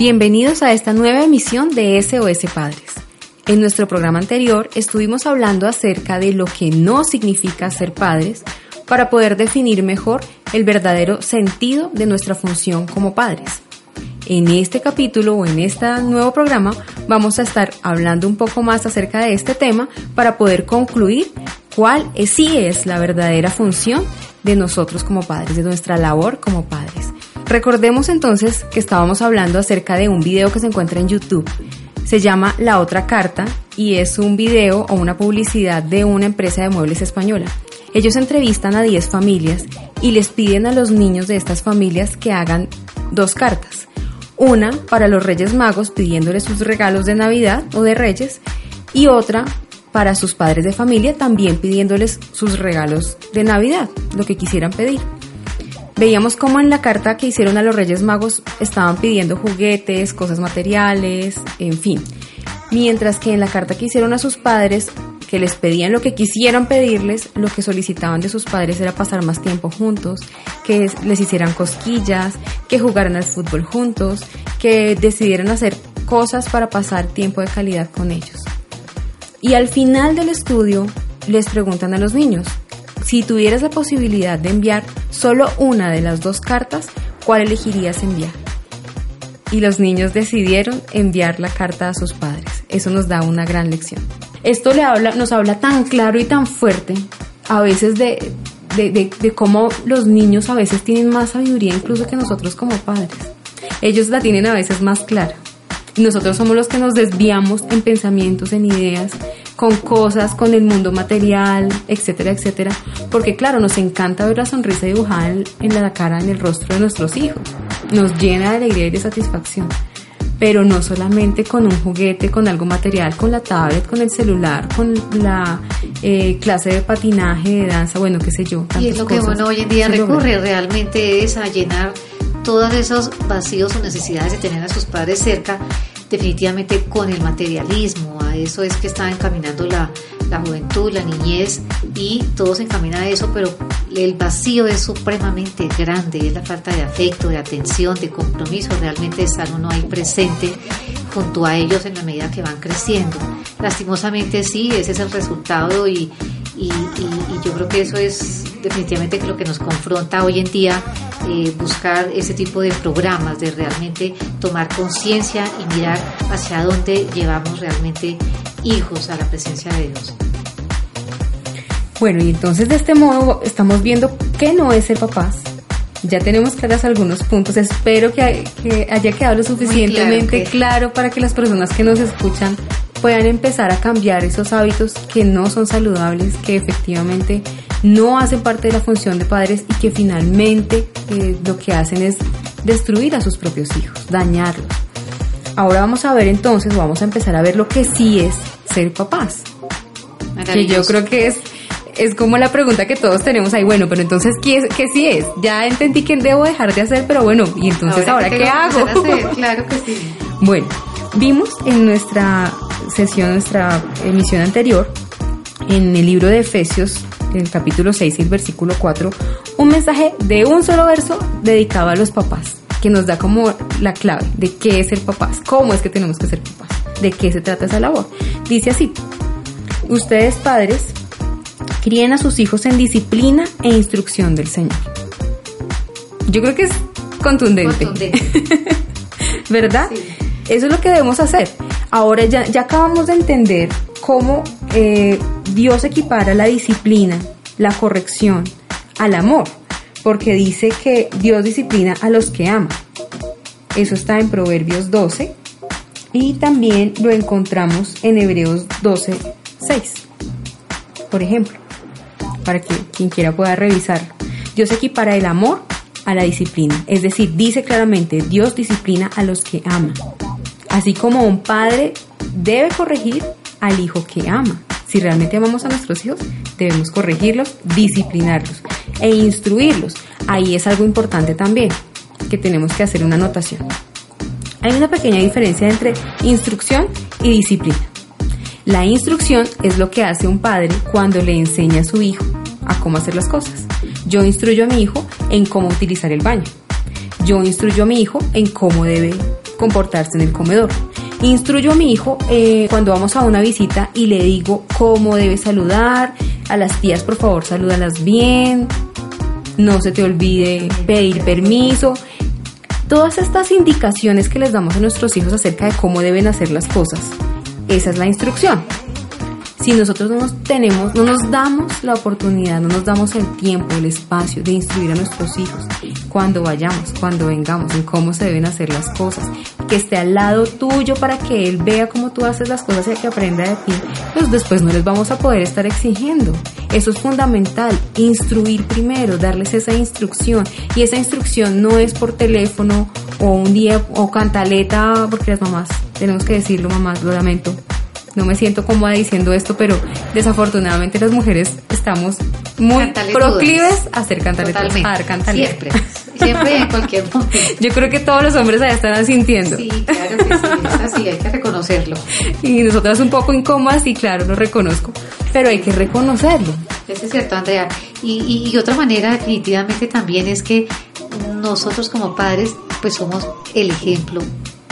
Bienvenidos a esta nueva emisión de SOS Padres. En nuestro programa anterior estuvimos hablando acerca de lo que no significa ser padres para poder definir mejor el verdadero sentido de nuestra función como padres. En este capítulo o en este nuevo programa vamos a estar hablando un poco más acerca de este tema para poder concluir cuál es, sí es la verdadera función de nosotros como padres, de nuestra labor como padres. Recordemos entonces que estábamos hablando acerca de un video que se encuentra en YouTube. Se llama La otra carta y es un video o una publicidad de una empresa de muebles española. Ellos entrevistan a 10 familias y les piden a los niños de estas familias que hagan dos cartas. Una para los Reyes Magos pidiéndoles sus regalos de Navidad o de Reyes y otra para sus padres de familia también pidiéndoles sus regalos de Navidad, lo que quisieran pedir. Veíamos cómo en la carta que hicieron a los Reyes Magos estaban pidiendo juguetes, cosas materiales, en fin. Mientras que en la carta que hicieron a sus padres, que les pedían lo que quisieran pedirles, lo que solicitaban de sus padres era pasar más tiempo juntos, que les hicieran cosquillas, que jugaran al fútbol juntos, que decidieran hacer cosas para pasar tiempo de calidad con ellos. Y al final del estudio les preguntan a los niños, si tuvieras la posibilidad de enviar solo una de las dos cartas, ¿cuál elegirías enviar? Y los niños decidieron enviar la carta a sus padres. Eso nos da una gran lección. Esto nos habla tan claro y tan fuerte a veces de, de, de cómo los niños a veces tienen más sabiduría incluso que nosotros como padres. Ellos la tienen a veces más clara. Nosotros somos los que nos desviamos en pensamientos, en ideas, con cosas, con el mundo material, etcétera, etcétera. Porque claro, nos encanta ver la sonrisa dibujada en, la cara, en el rostro de nuestros hijos. Nos llena de alegría y de satisfacción. Pero no solamente con un juguete, con algo material, con la tablet, con el celular, con la eh, clase de patinaje, de danza, bueno, qué sé yo. Y es lo que bueno hoy en día recurre realmente es a llenar todos esos vacíos o necesidades de tener a sus padres cerca definitivamente con el materialismo, a eso es que está encaminando la, la juventud, la niñez y todo se encamina a eso, pero el vacío es supremamente grande, es la falta de afecto, de atención, de compromiso, realmente estar uno ahí presente junto a ellos en la medida que van creciendo. Lastimosamente sí, ese es el resultado y, y, yo creo que eso es definitivamente lo que nos confronta hoy en día, eh, buscar ese tipo de programas, de realmente tomar conciencia y mirar hacia dónde llevamos realmente hijos a la presencia de Dios. Bueno, y entonces de este modo estamos viendo qué no es ser papás. Ya tenemos claras algunos puntos. Espero que, haya quedado lo suficientemente claro para que las personas que nos escuchan puedan empezar a cambiar esos hábitos que no son saludables, que efectivamente no hacen parte de la función de padres y que finalmente eh, lo que hacen es destruir a sus propios hijos, dañarlos. Ahora vamos a ver entonces, vamos a empezar a ver lo que sí es ser papás. Que yo creo que es, es como la pregunta que todos tenemos ahí, bueno, pero entonces, ¿qué, es, qué sí es? Ya entendí que debo dejar de hacer, pero bueno, ¿y entonces ahora, qué hago? Claro que sí. Bueno, vimos en nuestra sesión, nuestra emisión anterior, en el libro de Efesios, en el capítulo 6 y el versículo 4, un mensaje de un solo verso dedicado a los papás, que nos da como la clave de qué es ser papás, cómo es que tenemos que ser papás, de qué se trata esa labor. Dice así, ustedes padres, críen a sus hijos en disciplina e instrucción del Señor. Yo creo que es contundente. ¿Verdad? Eso es lo que debemos hacer. Ahora ya, acabamos de entender cómo eh, Dios equipara la disciplina, la corrección, al amor, porque dice que Dios disciplina a los que ama. Eso está en Proverbios 12 y también lo encontramos en Hebreos 12, 6. Por ejemplo, para que quien quiera pueda revisar. Dios equipara el amor a la disciplina. Es decir, dice claramente, Dios disciplina a los que ama. Así como un padre debe corregir al hijo que ama. Si realmente amamos a nuestros hijos, debemos corregirlos, disciplinarlos e instruirlos. Ahí es algo importante también, que tenemos que hacer una anotación. Hay una pequeña diferencia entre instrucción y disciplina. La instrucción es lo que hace un padre cuando le enseña a su hijo a cómo hacer las cosas. Yo instruyo a mi hijo en cómo utilizar el baño. Yo instruyo a mi hijo en cómo debe comportarse en el comedor. Instruyo a mi hijo eh, cuando vamos a una visita y le digo cómo debe saludar. A las tías, por favor, salúdalas bien. No se te olvide pedir permiso. Todas estas indicaciones que les damos a nuestros hijos acerca de cómo deben hacer las cosas. Esa es la instrucción si nosotros no nos tenemos, no nos damos la oportunidad, no nos damos el tiempo, el espacio de instruir a nuestros hijos cuando vayamos, cuando vengamos, en cómo se deben hacer las cosas, que esté al lado tuyo para que él vea cómo tú haces las cosas y que aprenda de ti, pues después no les vamos a poder estar exigiendo. Eso es fundamental, instruir primero, darles esa instrucción. Y esa instrucción no es por teléfono o un día o cantaleta, porque las mamás, tenemos que decirlo mamás, lo lamento, no me siento cómoda diciendo esto, pero desafortunadamente las mujeres estamos muy proclives a hacer cantaletas, a dar cantaletas. Siempre, siempre en cualquier momento. Yo creo que todos los hombres allá están sintiendo. Sí, claro que sí, es así, hay que reconocerlo. Y nosotras un poco incómodas, y claro, lo reconozco, pero hay que reconocerlo. Eso es cierto, Andrea. Y, y otra manera definitivamente también es que nosotros como padres pues somos el ejemplo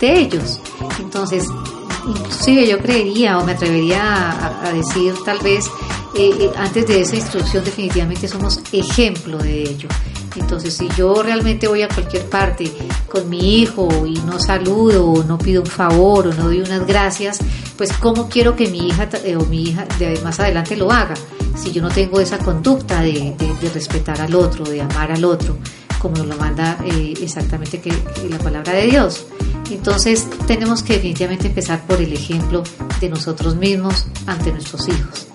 de ellos. Entonces, inclusive yo creería o me atrevería a, decir tal vez eh, eh, antes de esa instrucción definitivamente somos ejemplo de ello. Entonces si yo realmente voy a cualquier parte con mi hijo y no saludo o no pido un favor o no doy unas gracias, pues cómo quiero que mi hija eh, o mi hija de más adelante lo haga si yo no tengo esa conducta de, respetar al otro, de amar al otro, como lo manda exactamente la palabra de Dios. Entonces tenemos que definitivamente empezar por el ejemplo de nosotros mismos ante nuestros hijos.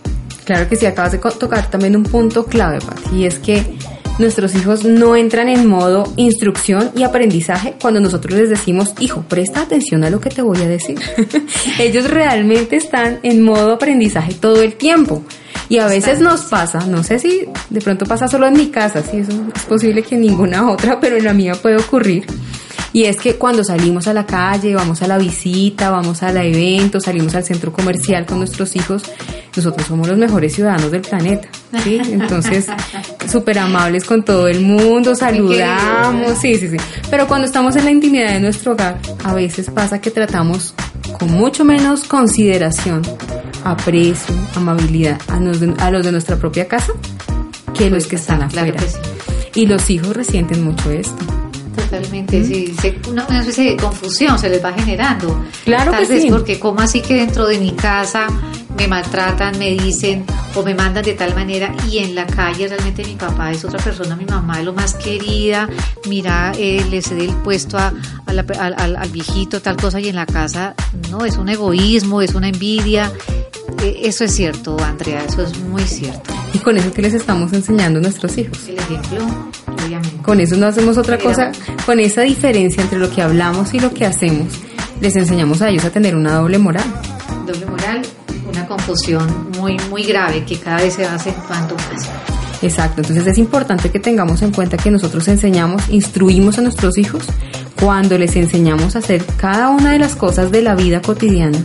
Claro que sí, acabas de tocar también un punto clave, Pati, y es que nuestros hijos no entran en modo instrucción y aprendizaje cuando nosotros les decimos, hijo, presta atención a lo que te voy a decir. Ellos realmente están en modo aprendizaje todo el tiempo. Y a veces nos pasa, no sé si de pronto pasa solo en mi casa, si eso es posible que en ninguna otra, pero en la mía puede ocurrir y es que cuando salimos a la calle, vamos a la visita, vamos al evento, salimos al centro comercial con nuestros hijos, nosotros somos los mejores ciudadanos del planeta. ¿sí? Entonces, súper amables con todo el mundo, saludamos, sí, sí, sí. Pero cuando estamos en la intimidad de nuestro hogar, a veces pasa que tratamos con mucho menos consideración, aprecio, amabilidad a los de, a los de nuestra propia casa que los que están afuera. Y los hijos resienten mucho esto. Totalmente, sí, una, especie de confusión se les va generando. Claro Tal que vez sí. porque como así que dentro de mi casa me maltratan, me dicen o me mandan de tal manera y en la calle realmente mi papá es otra persona, mi mamá es lo más querida, mira, eh, le cede el puesto a, al, al, viejito, tal cosa y en la casa no, es un egoísmo, es una envidia. Eh, eso es cierto, Andrea, eso es muy cierto. Y con eso que les estamos enseñando a nuestros hijos. El ejemplo con eso no hacemos otra cosa, con esa diferencia entre lo que hablamos y lo que hacemos, les enseñamos a ellos a tener una doble moral. Doble moral, una confusión muy, muy grave que cada vez se va acentuando más. Exacto, entonces es importante que tengamos en cuenta que nosotros enseñamos, instruimos a nuestros hijos cuando les enseñamos a hacer cada una de las cosas de la vida cotidiana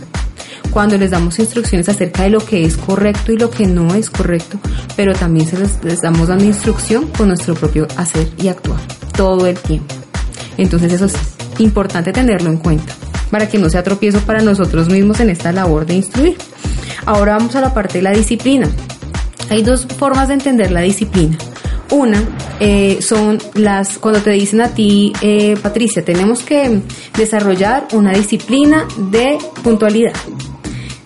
cuando les damos instrucciones acerca de lo que es correcto y lo que no es correcto, pero también se les, damos dando instrucción con nuestro propio hacer y actuar todo el tiempo. Entonces eso es importante tenerlo en cuenta para que no sea tropiezo para nosotros mismos en esta labor de instruir. Ahora vamos a la parte de la disciplina. Hay dos formas de entender la disciplina. Una eh, son las, cuando te dicen a ti, eh, Patricia, tenemos que desarrollar una disciplina de puntualidad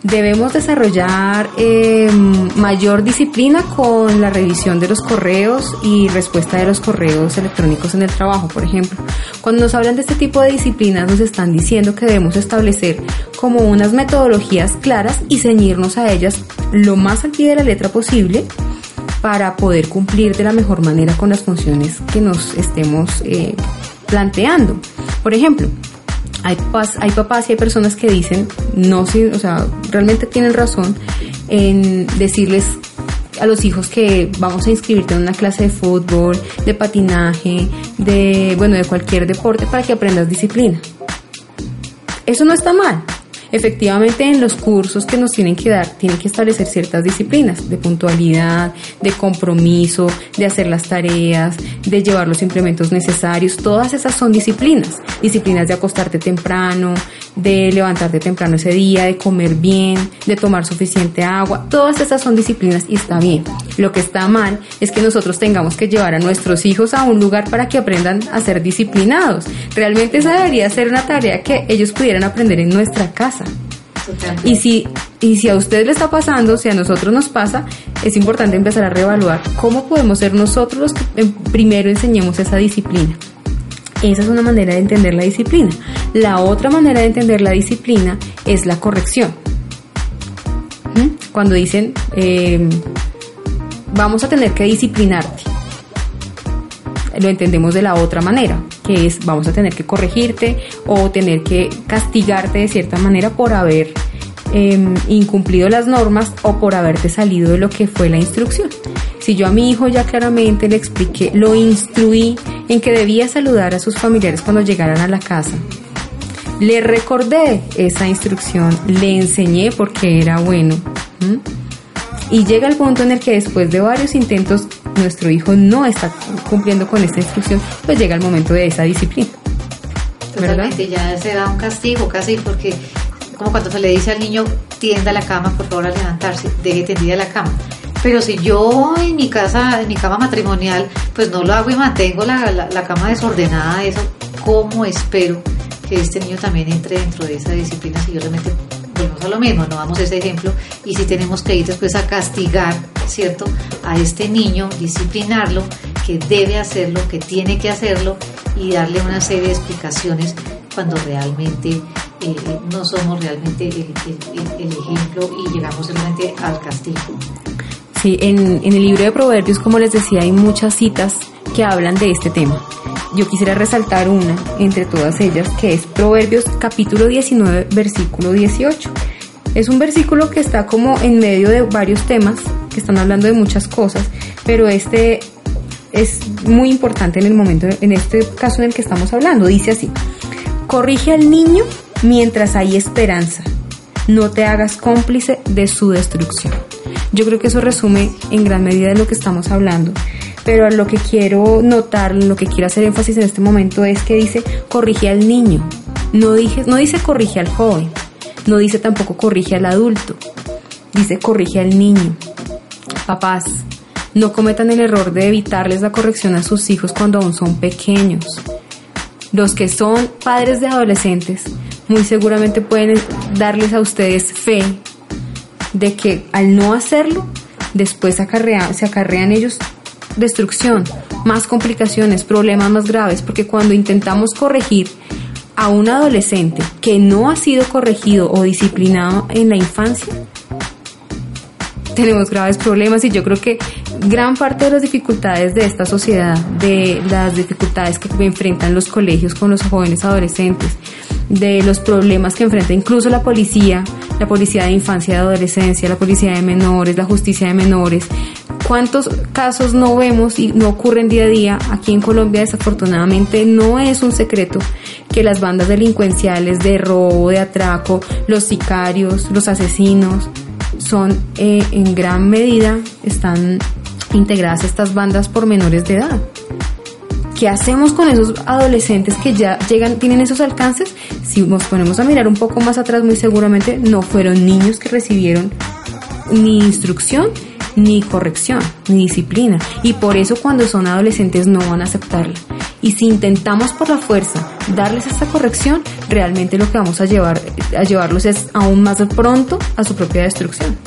debemos desarrollar eh, mayor disciplina con la revisión de los correos y respuesta de los correos electrónicos en el trabajo, por ejemplo. Cuando nos hablan de este tipo de disciplinas, nos están diciendo que debemos establecer como unas metodologías claras y ceñirnos a ellas lo más al pie de la letra posible para poder cumplir de la mejor manera con las funciones que nos estemos eh, planteando. Por ejemplo, hay, hay papás y hay personas que dicen, no, sí, o sea, realmente tienen razón en decirles a los hijos que vamos a inscribirte en una clase de fútbol, de patinaje, de, bueno, de cualquier deporte para que aprendas disciplina. Eso no está mal. Efectivamente en los cursos que nos tienen que dar, tienen que establecer ciertas disciplinas de puntualidad, de compromiso, de hacer las tareas, de llevar los implementos necesarios. Todas esas son disciplinas. Disciplinas de acostarte temprano, de levantarte temprano ese día, de comer bien, de tomar suficiente agua. Todas esas son disciplinas y está bien. Lo que está mal es que nosotros tengamos que llevar a nuestros hijos a un lugar para que aprendan a ser disciplinados. Realmente esa debería ser una tarea que ellos pudieran aprender en nuestra casa. Y si, y si a usted le está pasando, si a nosotros nos pasa, es importante empezar a reevaluar cómo podemos ser nosotros los que primero enseñemos esa disciplina. Esa es una manera de entender la disciplina. La otra manera de entender la disciplina es la corrección. ¿Mm? Cuando dicen, eh, vamos a tener que disciplinarte, lo entendemos de la otra manera, que es vamos a tener que corregirte o tener que castigarte de cierta manera por haber em, incumplido las normas o por haberte salido de lo que fue la instrucción. Si yo a mi hijo ya claramente le expliqué, lo instruí en que debía saludar a sus familiares cuando llegaran a la casa, le recordé esa instrucción, le enseñé porque era bueno. Y llega el punto en el que después de varios intentos nuestro hijo no está cumpliendo con esta instrucción, pues llega el momento de esa disciplina. Totalmente, ya se da un castigo casi porque como cuando se le dice al niño tienda la cama, por favor al levantarse, deje tendida la cama. Pero si yo en mi casa, en mi cama matrimonial, pues no lo hago y mantengo la, cama desordenada, eso, ¿cómo espero que este niño también entre dentro de esa disciplina si yo realmente volvemos a lo mismo, no damos ese ejemplo y si tenemos que ir después a castigar, ¿cierto? A este niño, disciplinarlo, que debe hacerlo, que tiene que hacerlo y darle una serie de explicaciones cuando realmente eh, no somos realmente el, el, ejemplo y llegamos realmente al castigo. Sí, en, en el libro de Proverbios, como les decía, hay muchas citas que hablan de este tema. Yo quisiera resaltar una entre todas ellas, que es Proverbios capítulo 19, versículo 18. Es un versículo que está como en medio de varios temas, que están hablando de muchas cosas, pero este es muy importante en el momento, en este caso en el que estamos hablando. Dice así, corrige al niño mientras hay esperanza, no te hagas cómplice de su destrucción. Yo creo que eso resume en gran medida de lo que estamos hablando. Pero lo que quiero notar, lo que quiero hacer énfasis en este momento es que dice corrige al niño. No, no dice corrige al joven. No dice tampoco corrige al adulto. Dice corrige al niño. Papás, no cometan el error de evitarles la corrección a sus hijos cuando aún son pequeños. Los que son padres de adolescentes muy seguramente pueden darles a ustedes fe de que al no hacerlo, después se acarrean ellos destrucción, más complicaciones, problemas más graves, porque cuando intentamos corregir a un adolescente que no ha sido corregido o disciplinado en la infancia, tenemos graves problemas y yo creo que gran parte de las dificultades de esta sociedad, de las dificultades que enfrentan los colegios con los jóvenes adolescentes, de los problemas que enfrenta incluso la policía, la policía de infancia y adolescencia, la policía de menores, la justicia de menores. ¿Cuántos casos no vemos y no ocurren día a día? Aquí en Colombia desafortunadamente no es un secreto que las bandas delincuenciales de robo, de atraco, los sicarios, los asesinos, son eh, en gran medida, están integradas estas bandas por menores de edad. ¿Qué hacemos con esos adolescentes que ya llegan, tienen esos alcances? Si nos ponemos a mirar un poco más atrás, muy seguramente no fueron niños que recibieron ni instrucción, ni corrección, ni disciplina. Y por eso cuando son adolescentes no van a aceptarla. Y si intentamos por la fuerza darles esta corrección, realmente lo que vamos a llevar a llevarlos es aún más pronto a su propia destrucción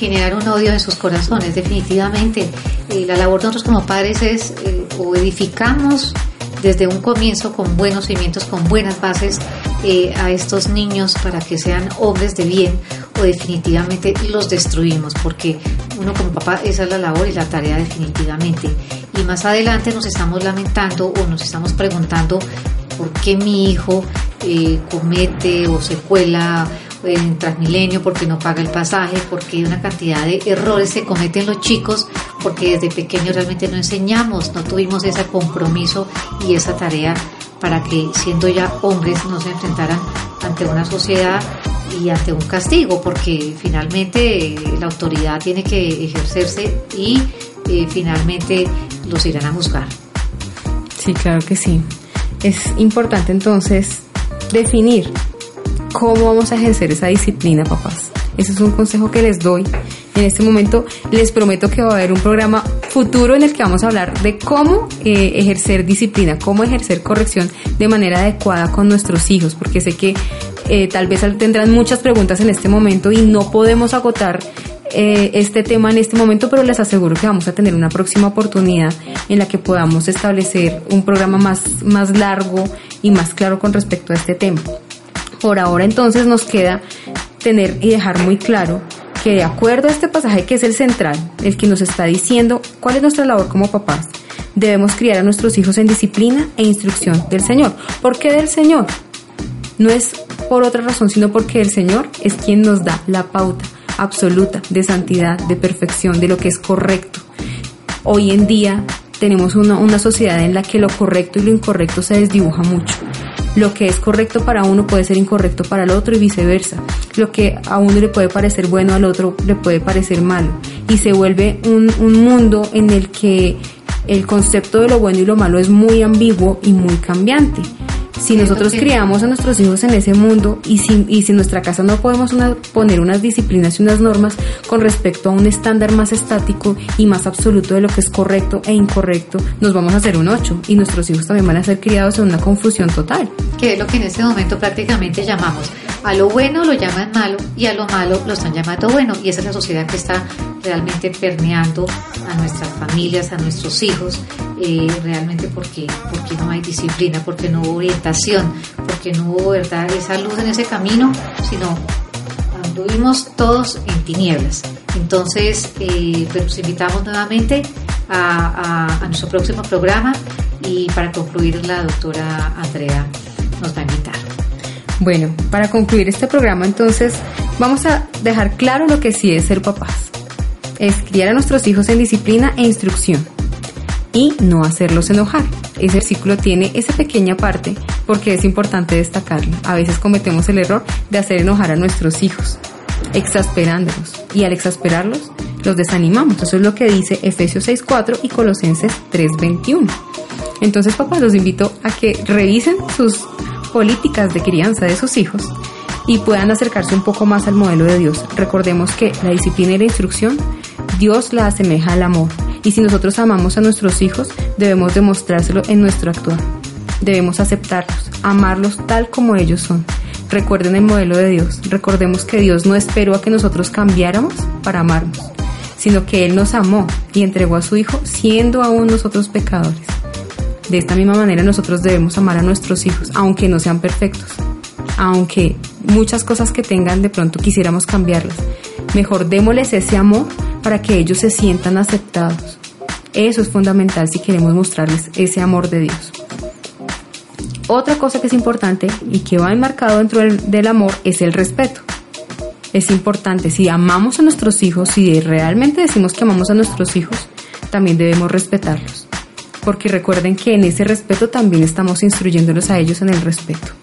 generar un odio en sus corazones, definitivamente. Eh, la labor de nosotros como padres es eh, o edificamos desde un comienzo con buenos cimientos, con buenas bases eh, a estos niños para que sean hombres de bien o definitivamente los destruimos porque uno como papá esa es la labor y la tarea definitivamente. Y más adelante nos estamos lamentando o nos estamos preguntando por qué mi hijo comete o se cuela en Transmilenio, porque no paga el pasaje, porque una cantidad de errores se cometen los chicos, porque desde pequeños realmente no enseñamos, no tuvimos ese compromiso y esa tarea para que siendo ya hombres no se enfrentaran ante una sociedad y ante un castigo, porque finalmente la autoridad tiene que ejercerse y eh, finalmente los irán a juzgar. Sí, claro que sí. Es importante entonces definir cómo vamos a ejercer esa disciplina, papás. Ese es un consejo que les doy. En este momento les prometo que va a haber un programa futuro en el que vamos a hablar de cómo eh, ejercer disciplina, cómo ejercer corrección de manera adecuada con nuestros hijos, porque sé que eh, tal vez tendrán muchas preguntas en este momento y no podemos agotar eh, este tema en este momento, pero les aseguro que vamos a tener una próxima oportunidad en la que podamos establecer un programa más, más largo y más claro con respecto a este tema. Por ahora entonces nos queda tener y dejar muy claro que de acuerdo a este pasaje que es el central, el que nos está diciendo cuál es nuestra labor como papás, debemos criar a nuestros hijos en disciplina e instrucción del Señor. ¿Por qué del Señor? No es por otra razón, sino porque el Señor es quien nos da la pauta absoluta de santidad, de perfección, de lo que es correcto. Hoy en día tenemos una, sociedad en la que lo correcto y lo incorrecto se desdibuja mucho. Lo que es correcto para uno puede ser incorrecto para el otro y viceversa. Lo que a uno le puede parecer bueno al otro le puede parecer malo. Y se vuelve un mundo en el que el concepto de lo bueno y lo malo es muy ambiguo y muy cambiante. Si nosotros criamos a nuestros hijos en ese mundo y si, y si en nuestra casa no podemos poner unas disciplinas y unas normas con respecto a un estándar más estático y más absoluto de lo que es correcto e incorrecto, nos vamos a hacer un 8 y nuestros hijos también van a ser criados en una confusión total. Que es lo que en este momento prácticamente llamamos a lo bueno lo llaman malo y a lo malo lo están llamando bueno y esa es la sociedad que está realmente permeando a nuestras familias, a nuestros hijos, eh, realmente porque, porque no hay disciplina, porque no hubo orientación, porque no hubo verdad esa luz en ese camino, sino anduvimos todos en tinieblas. Entonces, eh, pues los invitamos nuevamente a, a nuestro próximo programa y para concluir la doctora Andrea nos va a invitar. Bueno, para concluir este programa entonces vamos a dejar claro lo que sí es ser papás es criar a nuestros hijos en disciplina e instrucción y no hacerlos enojar. Ese versículo tiene esa pequeña parte porque es importante destacarlo. A veces cometemos el error de hacer enojar a nuestros hijos, exasperándolos y al exasperarlos los desanimamos. Eso es lo que dice Efesios 6.4 y Colosenses 3.21. Entonces, papás, los invito a que revisen sus políticas de crianza de sus hijos y puedan acercarse un poco más al modelo de Dios. Recordemos que la disciplina y la instrucción Dios la asemeja al amor y si nosotros amamos a nuestros hijos debemos demostrárselo en nuestro actuar. Debemos aceptarlos, amarlos tal como ellos son. Recuerden el modelo de Dios. Recordemos que Dios no esperó a que nosotros cambiáramos para amarnos, sino que Él nos amó y entregó a su Hijo siendo aún nosotros pecadores. De esta misma manera nosotros debemos amar a nuestros hijos, aunque no sean perfectos, aunque muchas cosas que tengan de pronto quisiéramos cambiarlas. Mejor démosles ese amor para que ellos se sientan aceptados. Eso es fundamental si queremos mostrarles ese amor de Dios. Otra cosa que es importante y que va enmarcado dentro del, amor es el respeto. Es importante, si amamos a nuestros hijos, si realmente decimos que amamos a nuestros hijos, también debemos respetarlos. Porque recuerden que en ese respeto también estamos instruyéndolos a ellos en el respeto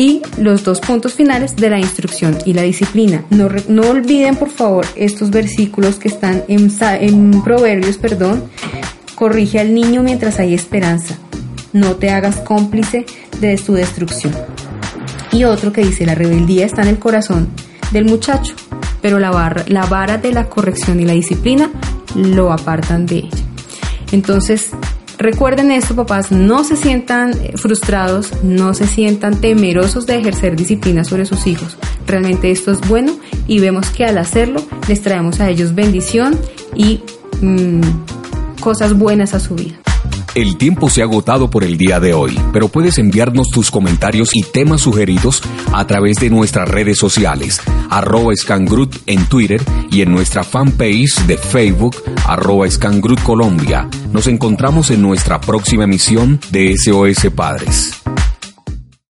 y los dos puntos finales de la instrucción y la disciplina. No, no olviden por favor estos versículos que están en, en Proverbios, perdón. Corrige al niño mientras hay esperanza. No te hagas cómplice de su destrucción. Y otro que dice, la rebeldía está en el corazón del muchacho, pero la, la vara de la corrección y la disciplina lo apartan de ella. Entonces, Recuerden esto, papás, no se sientan frustrados, no se sientan temerosos de ejercer disciplina sobre sus hijos. Realmente esto es bueno y vemos que al hacerlo les traemos a ellos bendición y mm, cosas buenas a su vida. El tiempo se ha agotado por el día de hoy, pero puedes enviarnos tus comentarios y temas sugeridos a través de nuestras redes sociales, arroba Scangrut en Twitter y en nuestra fanpage de Facebook, arroba Scangrut Colombia. Nos encontramos en nuestra próxima emisión de SOS Padres.